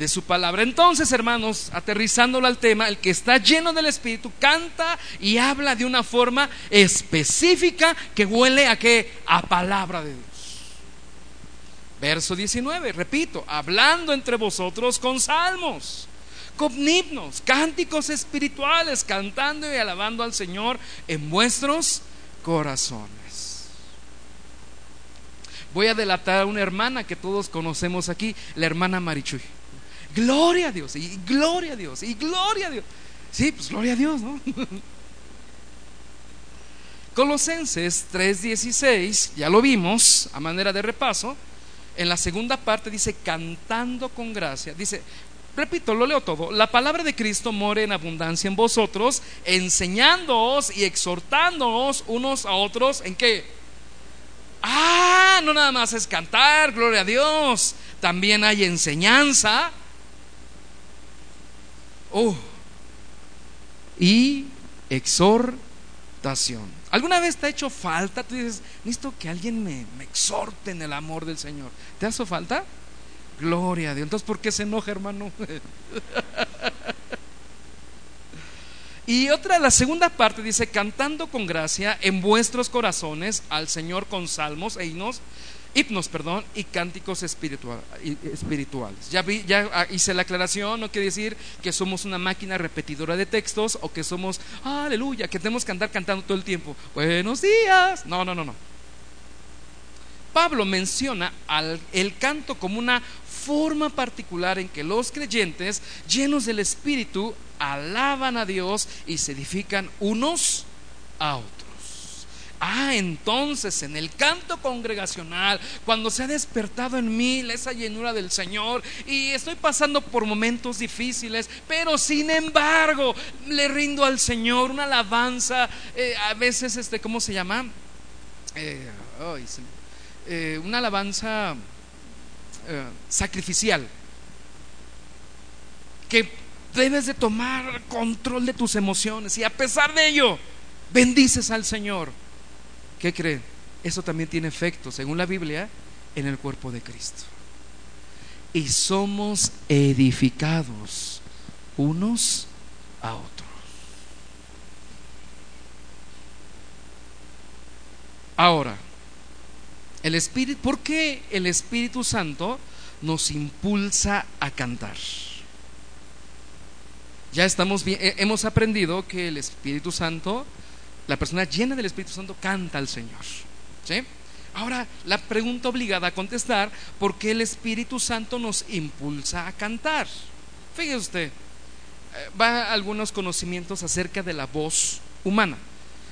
de su palabra. Entonces, hermanos, aterrizándolo al tema, el que está lleno del Espíritu canta y habla de una forma específica que huele a qué? A palabra de Dios. Verso 19, repito, hablando entre vosotros con salmos, con cánticos espirituales, cantando y alabando al Señor en vuestros corazones. Voy a delatar a una hermana que todos conocemos aquí, la hermana Marichuy. Gloria a Dios, y gloria a Dios, y gloria a Dios. Sí, pues gloria a Dios, ¿no? Colosenses 3:16, ya lo vimos a manera de repaso. En la segunda parte dice cantando con gracia. Dice, repito, lo leo todo. La palabra de Cristo more en abundancia en vosotros, enseñándoos y exhortándoos unos a otros en qué? Ah, no nada más es cantar, gloria a Dios. También hay enseñanza, Oh. Y exhortación. ¿Alguna vez te ha hecho falta? Tú dices, necesito que alguien me, me exhorte en el amor del Señor. ¿Te hace falta? Gloria a Dios. Entonces, ¿por qué se enoja, hermano? y otra, la segunda parte dice, cantando con gracia en vuestros corazones al Señor con salmos e himnos himnos, perdón, y cánticos espirituales. Ya, ah, hice la aclaración, no quiere decir que somos una máquina repetidora de textos o que somos, aleluya, que tenemos que andar cantando todo el tiempo. Buenos días. No, no, no, no. Pablo menciona el canto como una forma particular en que los creyentes, llenos del Espíritu, alaban a Dios y se edifican unos a otros. Ah, entonces en el canto congregacional, cuando se ha despertado en mí esa llenura del Señor y estoy pasando por momentos difíciles, pero sin embargo le rindo al Señor una alabanza, eh, a veces, este, ¿cómo se llama? Eh, eh, una alabanza sacrificial. que debes de tomar control de tus emociones y a pesar de ello bendices al Señor. ¿Qué creen? Eso también tiene efecto, según la Biblia, en el cuerpo de Cristo. Y somos edificados unos a otros. Ahora, el Espíritu, ¿por qué el Espíritu Santo nos impulsa a cantar? Ya estamos bien, hemos aprendido que el Espíritu Santo, la persona llena del Espíritu Santo canta al Señor. ¿Sí? Ahora, la pregunta obligada a contestar, ¿por qué el Espíritu Santo nos impulsa a cantar? Fíjese usted, eh, va algunos conocimientos acerca de la voz humana.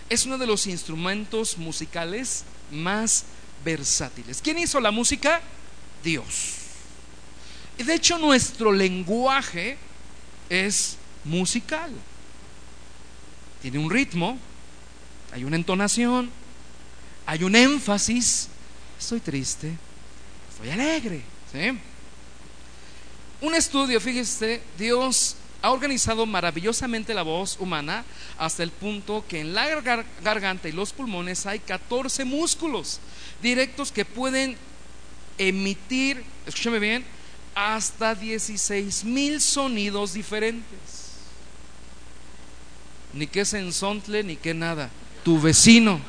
Es uno de los instrumentos musicales más versátiles. ¿Quién hizo la música? Dios. Y de hecho nuestro lenguaje es musical. Tiene un ritmo, hay una entonación, hay un énfasis. Estoy triste, estoy alegre. Un estudio, fíjese, Dios ha organizado maravillosamente la voz humana hasta el punto que en la garganta y los pulmones hay 14 músculos directos que pueden emitir, escúchame bien, hasta 16 mil sonidos diferentes. Ni que ensontle, ni que nada. Tu vecino.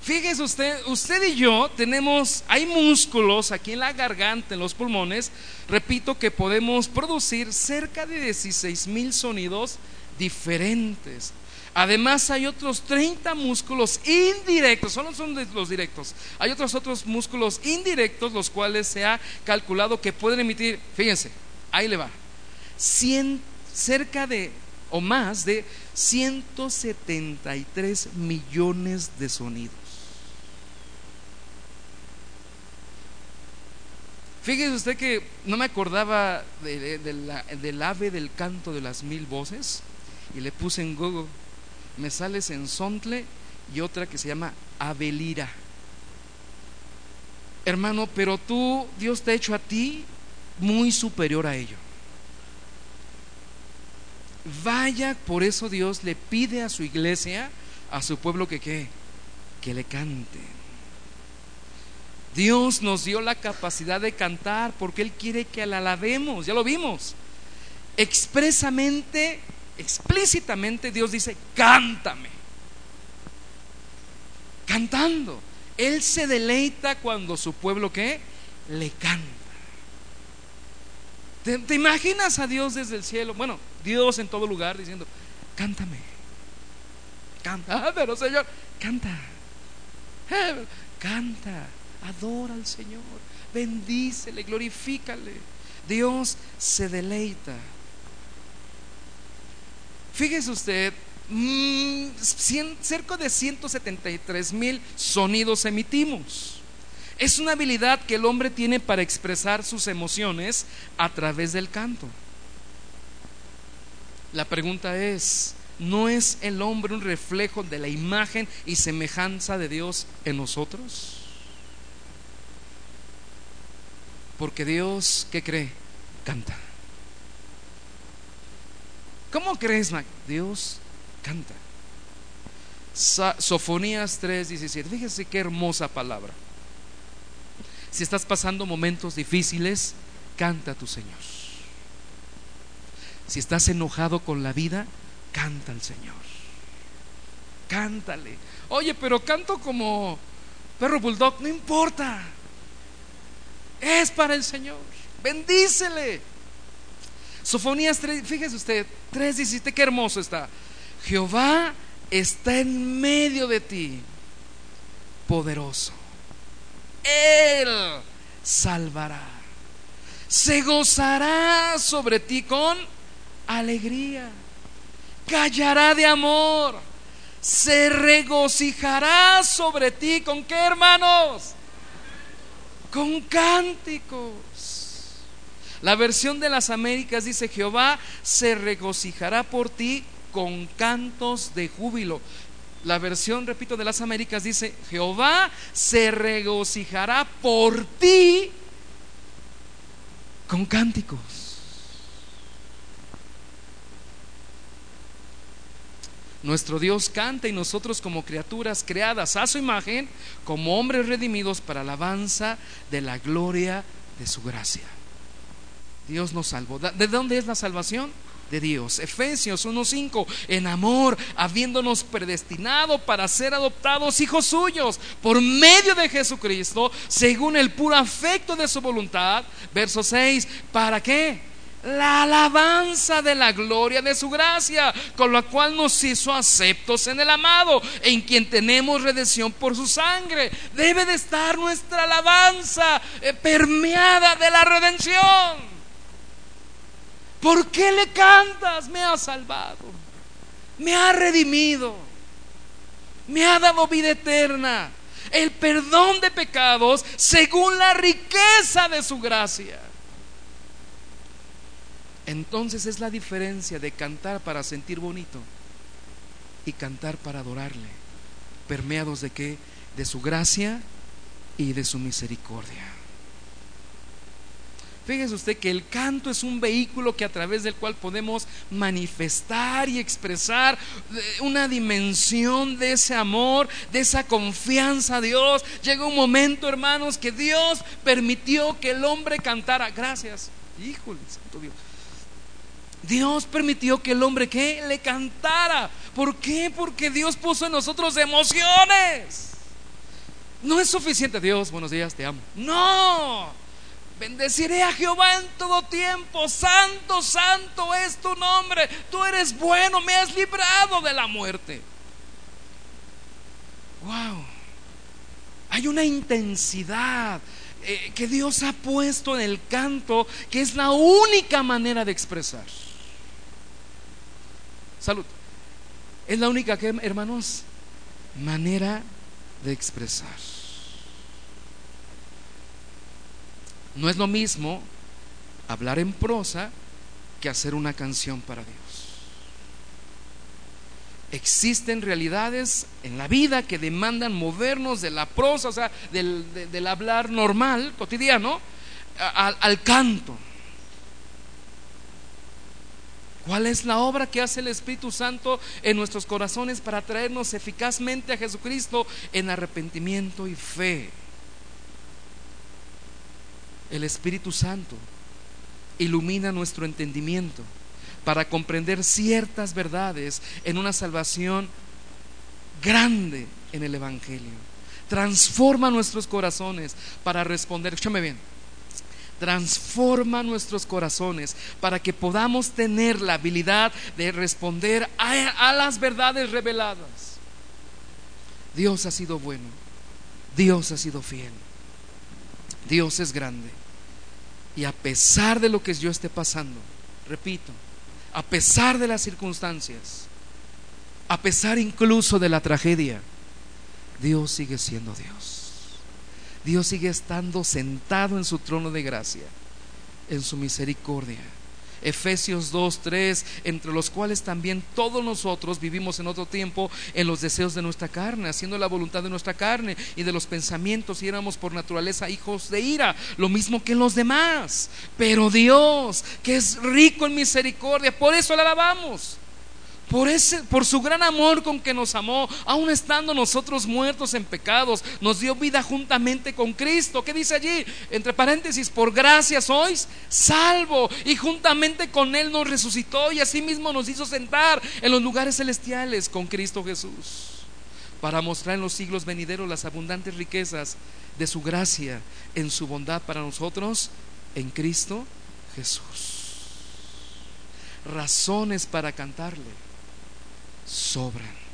Fíjese usted, usted y yo tenemos, hay músculos aquí en la garganta, en los pulmones, repito que podemos producir cerca de 16 mil sonidos diferentes. Además hay otros 30 músculos indirectos, solo son los directos. Hay otros otros músculos indirectos los cuales se ha calculado que pueden emitir, fíjense, ahí le va, cerca de o más de 173 millones de sonidos. Fíjese usted que no me acordaba del ave del canto de las mil voces y le puse en Google me sale Sensontle y otra que se llama Avelira. Hermano, pero tú, Dios te ha hecho a ti muy superior a ello. Vaya, por eso Dios le pide a su iglesia, a su pueblo que qué, que le cante. Dios nos dio la capacidad de cantar porque Él quiere que la alabemos, ya lo vimos. Expresamente explícitamente Dios dice, cántame. Cantando. Él se deleita cuando su pueblo que le canta. ¿Te, imaginas a Dios desde el cielo? Bueno, Dios en todo lugar diciendo, cántame. Canta, pero Señor, canta. Canta, adora al Señor, bendícele, glorifícale. Dios se deleita Fíjese usted, mm, cerca de 173 mil sonidos emitimos. Es una habilidad que el hombre tiene para expresar sus emociones a través del canto. La pregunta es, ¿no es el hombre un reflejo de la imagen y semejanza de Dios en nosotros? Porque Dios, ¿qué cree? Canta. ¿Cómo crees, Mac? Dios canta. Sofonías 3:17. Fíjese qué hermosa palabra. Si estás pasando momentos difíciles, canta a tu Señor. Si estás enojado con la vida, canta al Señor. Cántale. Oye, pero canto como perro bulldog, no importa. Es para el Señor. Bendícele. Sofonías 3, fíjese usted, 3.17, qué hermoso está. Jehová está en medio de ti, poderoso. Él salvará. Se gozará sobre ti con alegría. Callará de amor. Se regocijará sobre ti con qué hermanos? Con cánticos. La versión de las Américas dice, Jehová se regocijará por ti con cantos de júbilo. La versión, repito, de las Américas dice, Jehová se regocijará por ti con cánticos. Nuestro Dios canta y nosotros como criaturas creadas a su imagen, como hombres redimidos para alabanza de la gloria de su gracia. Dios nos salvó. ¿De dónde es la salvación? De Dios. Efesios 1.5, en amor, habiéndonos predestinado para ser adoptados hijos suyos por medio de Jesucristo, según el puro afecto de su voluntad. Verso 6, ¿para qué? la alabanza de la gloria de su gracia, con la cual nos hizo aceptos en el amado, en quien tenemos redención por su sangre. Debe de estar nuestra alabanza eh, permeada de la redención. ¿Por qué le cantas? Me ha salvado, me ha redimido, me ha dado vida eterna, el perdón de pecados según la riqueza de su gracia. Entonces es la diferencia de cantar para sentir bonito y cantar para adorarle, permeados de qué? De su gracia y de su misericordia. Fíjese usted que el canto es un vehículo que a través del cual podemos manifestar y expresar una dimensión de ese amor, de esa confianza a Dios. Llega un momento, hermanos, que Dios permitió que el hombre cantara. Gracias. Híjole, santo Dios. Dios permitió que el hombre que le cantara. ¿Por qué? Porque Dios puso en nosotros emociones. No es suficiente, Dios, buenos días, te amo. No. Bendeciré a Jehová en todo tiempo. Santo, santo es tu nombre. Tú eres bueno, me has librado de la muerte. Wow. Hay una intensidad eh, que Dios ha puesto en el canto que es la única manera de expresar. Salud. Es la única que, hermanos, manera de expresar. No es lo mismo hablar en prosa que hacer una canción para Dios. Existen realidades en la vida que demandan movernos de la prosa, o sea, del, hablar normal, cotidiano, al canto. ¿Cuál es la obra que hace el Espíritu Santo en nuestros corazones para traernos eficazmente a Jesucristo en arrepentimiento y fe? El Espíritu Santo ilumina nuestro entendimiento para comprender ciertas verdades en una salvación grande en el Evangelio. Transforma nuestros corazones para responder. Escúchame bien transforma nuestros corazones para que podamos tener la habilidad de responder a, las verdades reveladas. Dios ha sido bueno, Dios ha sido fiel, Dios es grande. Y a pesar de lo que yo esté pasando, repito, a pesar de las circunstancias, a pesar incluso de la tragedia, Dios sigue siendo Dios. Dios sigue estando sentado en su trono de gracia, en su misericordia. Efesios 2, 3, entre los cuales también todos nosotros vivimos en otro tiempo en los deseos de nuestra carne, haciendo la voluntad de nuestra carne y de los pensamientos, y éramos por naturaleza hijos de ira, lo mismo que los demás. Pero Dios, que es rico en misericordia, por eso le alabamos por, ese, por su gran amor con que nos amó, aun estando nosotros muertos en pecados, nos dio vida juntamente con Cristo. ¿Qué dice allí? Entre paréntesis, por gracia sois salvo y juntamente con Él nos resucitó y asimismo nos hizo sentar en los lugares celestiales con Cristo Jesús para mostrar en los siglos venideros las abundantes riquezas de su gracia en su bondad para nosotros en Cristo Jesús. Razones para cantarle sobran.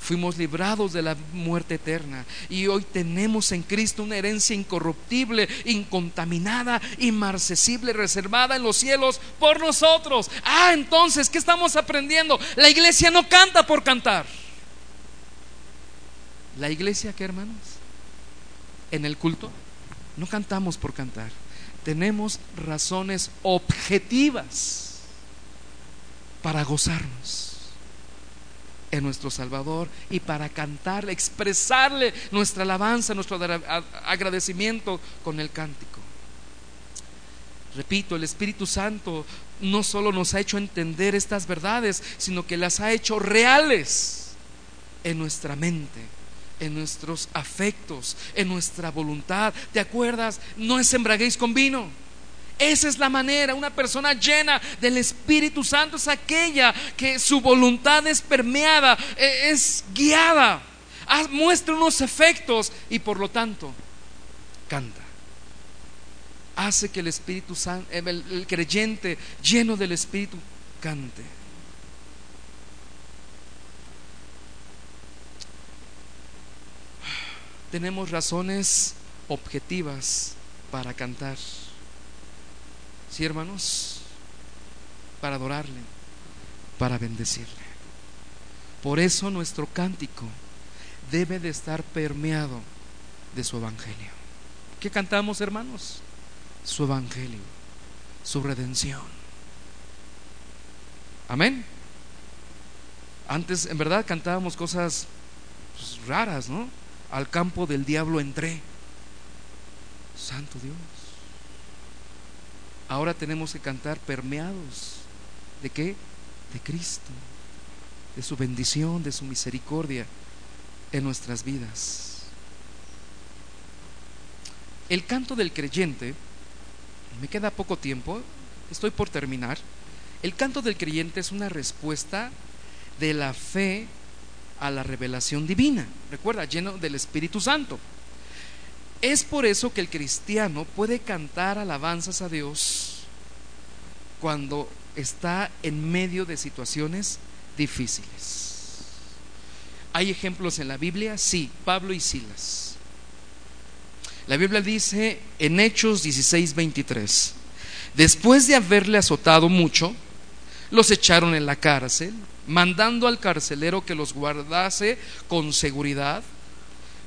Fuimos librados de la muerte eterna y hoy tenemos en Cristo una herencia incorruptible, incontaminada, inmarcesible, reservada en los cielos por nosotros. Ah, entonces, ¿qué estamos aprendiendo? La iglesia no canta por cantar. La iglesia, ¿qué hermanos? En el culto no cantamos por cantar. Tenemos razones objetivas para gozarnos en nuestro Salvador y para cantarle, expresarle nuestra alabanza, nuestro agradecimiento con el cántico. Repito, el Espíritu Santo no solo nos ha hecho entender estas verdades, sino que las ha hecho reales en nuestra mente, en nuestros afectos, en nuestra voluntad. ¿Te acuerdas? No es embraguéis con vino. Esa es la manera. Una persona llena del Espíritu Santo es aquella que su voluntad es permeada, e, es guiada, muestra unos efectos y por lo tanto canta hace que el Espíritu Santo, eh, el, creyente lleno del Espíritu cante. Tenemos razones objetivas para cantar. ¿Sí, hermanos? Para adorarle, para bendecirle. Por eso nuestro cántico debe de estar permeado de su evangelio. ¿Qué cantamos, hermanos? su evangelio, su redención. Amén. Antes, en verdad, cantábamos cosas pues, raras, ¿no? Al campo del diablo entré. Santo Dios. Ahora tenemos que cantar permeados. ¿De qué? De Cristo. De su bendición, de su misericordia en nuestras vidas. El canto del creyente me queda poco tiempo, estoy por terminar. El canto del creyente es una respuesta de la fe a la revelación divina. Recuerda, lleno del Espíritu Santo. Es por eso que el cristiano puede cantar alabanzas a Dios cuando está en medio de situaciones difíciles. ¿Hay ejemplos en la Biblia? Sí, Pablo y Silas. La Biblia dice en Hechos 16, 23, después de haberle azotado mucho, los echaron en la cárcel, mandando al carcelero que los guardase con seguridad.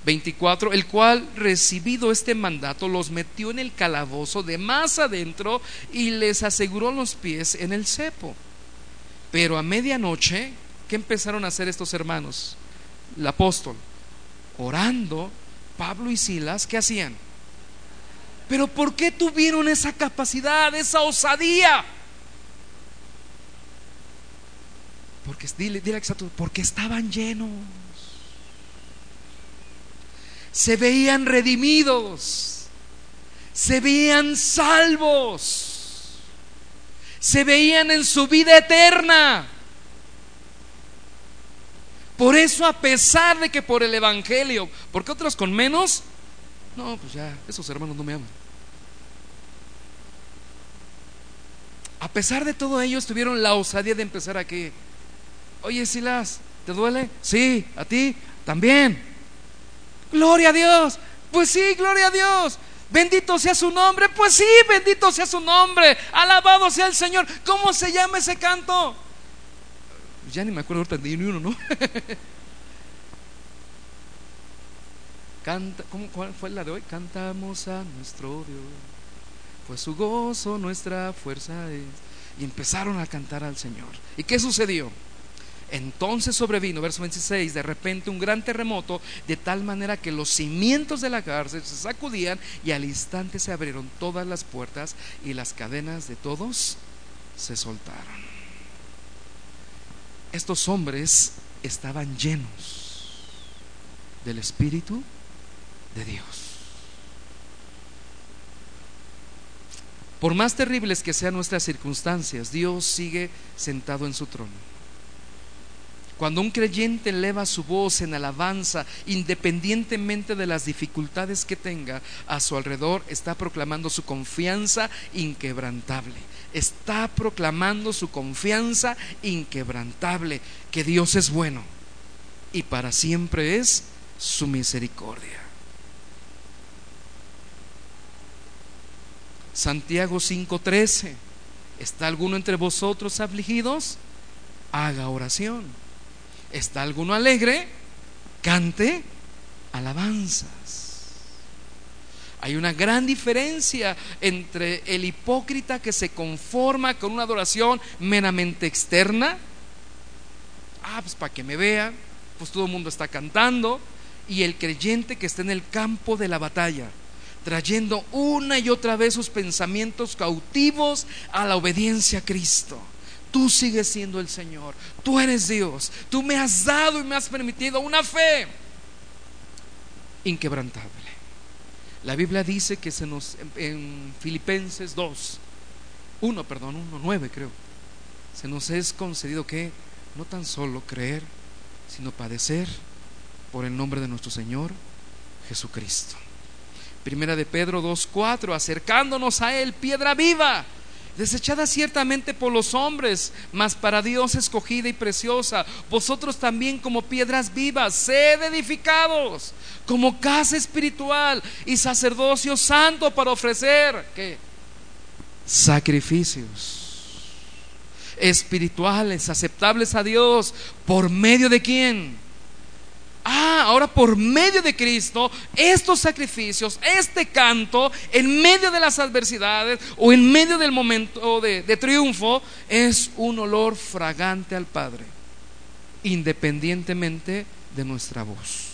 24, el cual recibido este mandato los metió en el calabozo de más adentro y les aseguró los pies en el cepo. Pero a medianoche, ¿qué empezaron a hacer estos hermanos? El apóstol, orando Pablo y Silas, ¿qué hacían? Pero ¿por qué tuvieron esa capacidad, esa osadía? Porque, dile, dile porque estaban llenos. Se veían redimidos. Se veían salvos. Se veían en su vida eterna. Por eso, a pesar de que por el Evangelio, porque otros con menos, no, pues ya, esos hermanos no me aman. A pesar de todo ello, tuvieron la osadía de empezar aquí. Oye, Silas, ¿te duele? Sí, a ti también. Gloria a Dios. Pues sí, gloria a Dios. Bendito sea su nombre. Pues sí, bendito sea su nombre. Alabado sea el Señor. ¿Cómo se llama ese canto? ya ni me acuerdo ahorita ni uno, ¿no? Canta, ¿cómo, ¿Cuál fue la de hoy? Cantamos a nuestro Dios, pues su gozo nuestra fuerza es. Y empezaron a cantar al Señor. ¿Y qué sucedió? Entonces sobrevino, verso 26, de repente un gran terremoto, de tal manera que los cimientos de la cárcel se sacudían y al instante se abrieron todas las puertas y las cadenas de todos se soltaron estos hombres estaban llenos del Espíritu de Dios. Por más terribles que sean nuestras circunstancias, Dios sigue sentado en su trono. Cuando un creyente eleva su voz en alabanza, independientemente de las dificultades que tenga a su alrededor, está proclamando su confianza inquebrantable está proclamando su confianza inquebrantable, que Dios es bueno y para siempre es su misericordia. Santiago 5:13, ¿está alguno entre vosotros afligidos? Haga oración. ¿Está alguno alegre? Cante alabanzas. Hay una gran diferencia entre el hipócrita que se conforma con una adoración meramente externa. ah, pues para que me vean, pues todo el mundo está cantando, y el creyente que está en el campo de la batalla, trayendo una y otra vez sus pensamientos cautivos a la obediencia a Cristo. Tú sigues siendo el Señor, tú eres Dios, tú me has dado y me has permitido una fe inquebrantable. La Biblia dice que se nos en Filipenses 2, 1, perdón, 1, 9 creo. Se nos es concedido que no tan solo creer, sino padecer por el nombre de nuestro Señor Jesucristo. Primera de Pedro 2:4, acercándonos a él, piedra viva, desechada ciertamente por los hombres, mas para Dios escogida y preciosa. Vosotros también como piedras vivas, sed edificados como casa espiritual y sacerdocio santo para ofrecer ¿qué? sacrificios espirituales, aceptables a Dios, por medio de quién? Ah, ahora por medio de Cristo, estos sacrificios, este canto, en medio de las adversidades o en medio del momento de, de triunfo, es un olor fragante al Padre, independientemente de nuestra voz.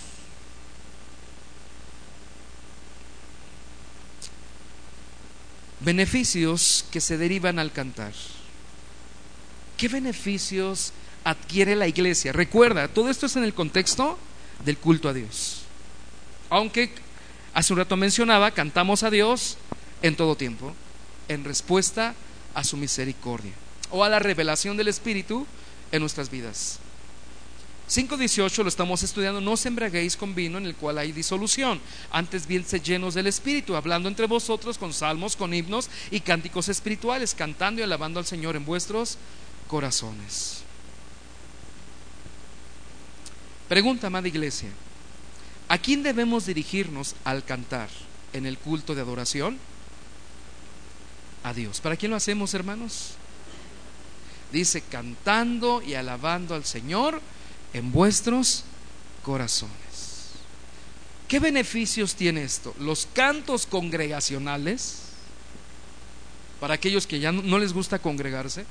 Beneficios que se derivan al cantar. ¿Qué beneficios adquiere la iglesia? Recuerda, todo esto es en el contexto del culto a Dios. Aunque hace un rato mencionaba, cantamos a Dios en todo tiempo, en respuesta a su misericordia o a la revelación del Espíritu en nuestras vidas. 5.18 lo estamos estudiando, no os embriaguéis con vino en el cual hay disolución, antes bien se llenos del Espíritu, hablando entre vosotros con salmos, con himnos y cánticos espirituales, cantando y alabando al Señor en vuestros corazones. Pregunta, amada iglesia, ¿a quién debemos dirigirnos al cantar en el culto de adoración? A Dios. ¿Para quién lo hacemos, hermanos? Dice, cantando y alabando al Señor en vuestros corazones. ¿Qué beneficios tiene esto? Los cantos congregacionales, para aquellos que ya no les gusta congregarse,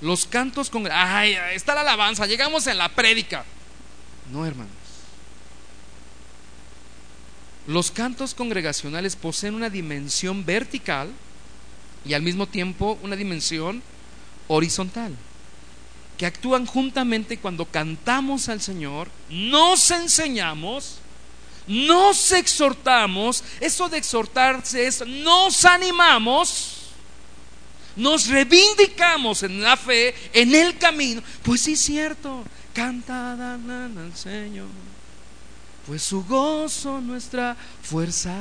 los cantos congregacionales, ay, está la alabanza, llegamos en la prédica. No, hermanos. Los cantos congregacionales poseen una dimensión vertical y al mismo tiempo una dimensión horizontal, que actúan juntamente cuando cantamos al Señor, nos enseñamos, nos exhortamos, eso de exhortarse es, nos animamos, nos reivindicamos en la fe, en el camino, pues sí es cierto, Cantada al Señor, pues su gozo nuestra fuerza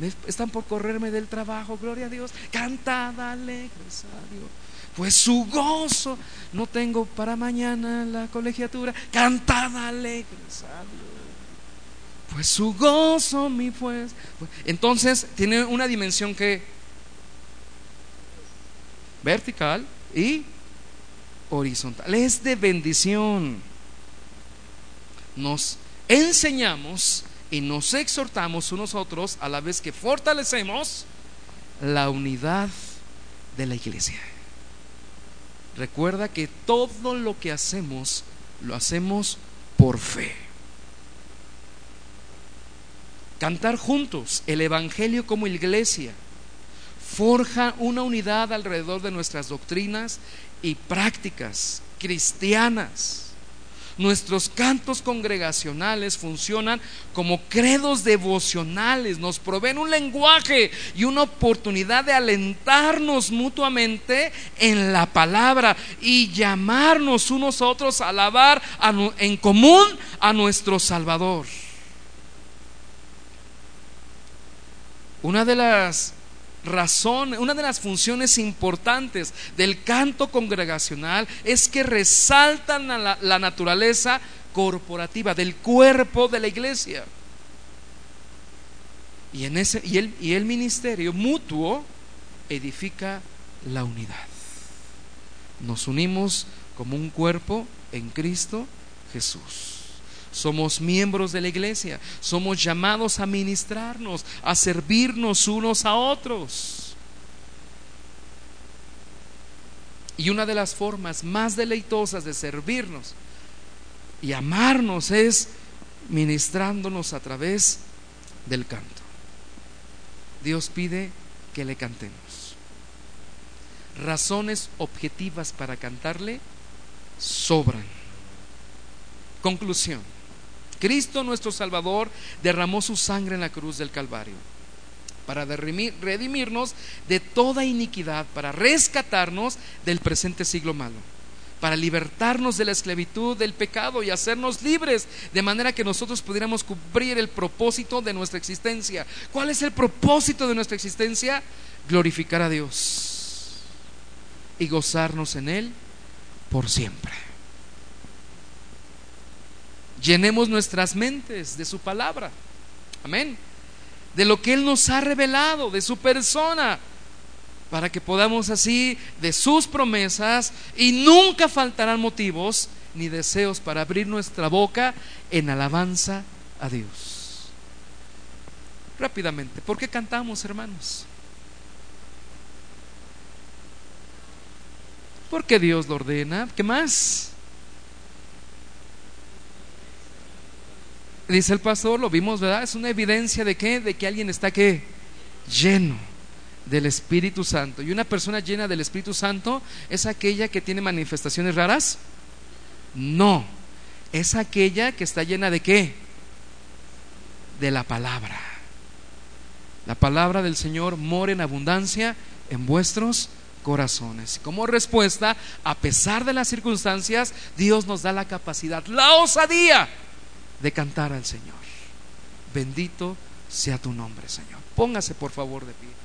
es. Están por correrme del trabajo, gloria a Dios. Cantada alegres a. Pues su gozo, no tengo para mañana la colegiatura. Cantada alegres a. Pues su gozo, mi pues. Entonces tiene una dimensión que vertical y horizontal, es de bendición. Nos enseñamos y nos exhortamos unos a otros a la vez que fortalecemos la unidad de la iglesia. Recuerda que todo lo que hacemos lo hacemos por fe. Cantar juntos el Evangelio como iglesia forja una unidad alrededor de nuestras doctrinas y prácticas cristianas. Nuestros cantos congregacionales funcionan como credos devocionales, nos proveen un lenguaje y una oportunidad de alentarnos mutuamente en la palabra y llamarnos unos a otros a alabar en común a nuestro Salvador. Una de las razón, una de las funciones importantes del canto congregacional es que resaltan la, la naturaleza corporativa del cuerpo de la iglesia. Y, en ese, y, el, y el ministerio mutuo edifica la unidad. Nos unimos como un cuerpo en Cristo Jesús. Somos miembros de la iglesia, somos llamados a ministrarnos, a servirnos unos a otros. Y una de las formas más deleitosas de servirnos y amarnos es ministrándonos a través del canto. Dios pide que le cantemos. Razones objetivas para cantarle sobran. Conclusión. Cristo nuestro Salvador derramó su sangre en la cruz del Calvario para redimirnos de toda iniquidad, para rescatarnos del presente siglo malo, para libertarnos de la esclavitud del pecado y hacernos libres, de manera que nosotros pudiéramos cumplir el propósito de nuestra existencia. ¿Cuál es el propósito de nuestra existencia? Glorificar a Dios y gozarnos en Él por siempre. Llenemos nuestras mentes de su palabra. Amén de lo que Él nos ha revelado, de su persona, para que podamos así de sus promesas y nunca faltarán motivos ni deseos para abrir nuestra boca en alabanza a Dios. Rápidamente, ¿por qué cantamos, hermanos? Porque Dios lo ordena. ¿Qué más? Dice el pastor, lo vimos, ¿verdad? Es una evidencia de qué? De que alguien está qué? Lleno del Espíritu Santo. Y una persona llena del Espíritu Santo es aquella que tiene manifestaciones raras? No. Es aquella que está llena de qué? De la palabra. La palabra del Señor mora en abundancia en vuestros corazones. Como respuesta, a pesar de las circunstancias, Dios nos da la capacidad, la osadía de cantar al Señor. Bendito sea tu nombre, Señor. Póngase por favor de pie.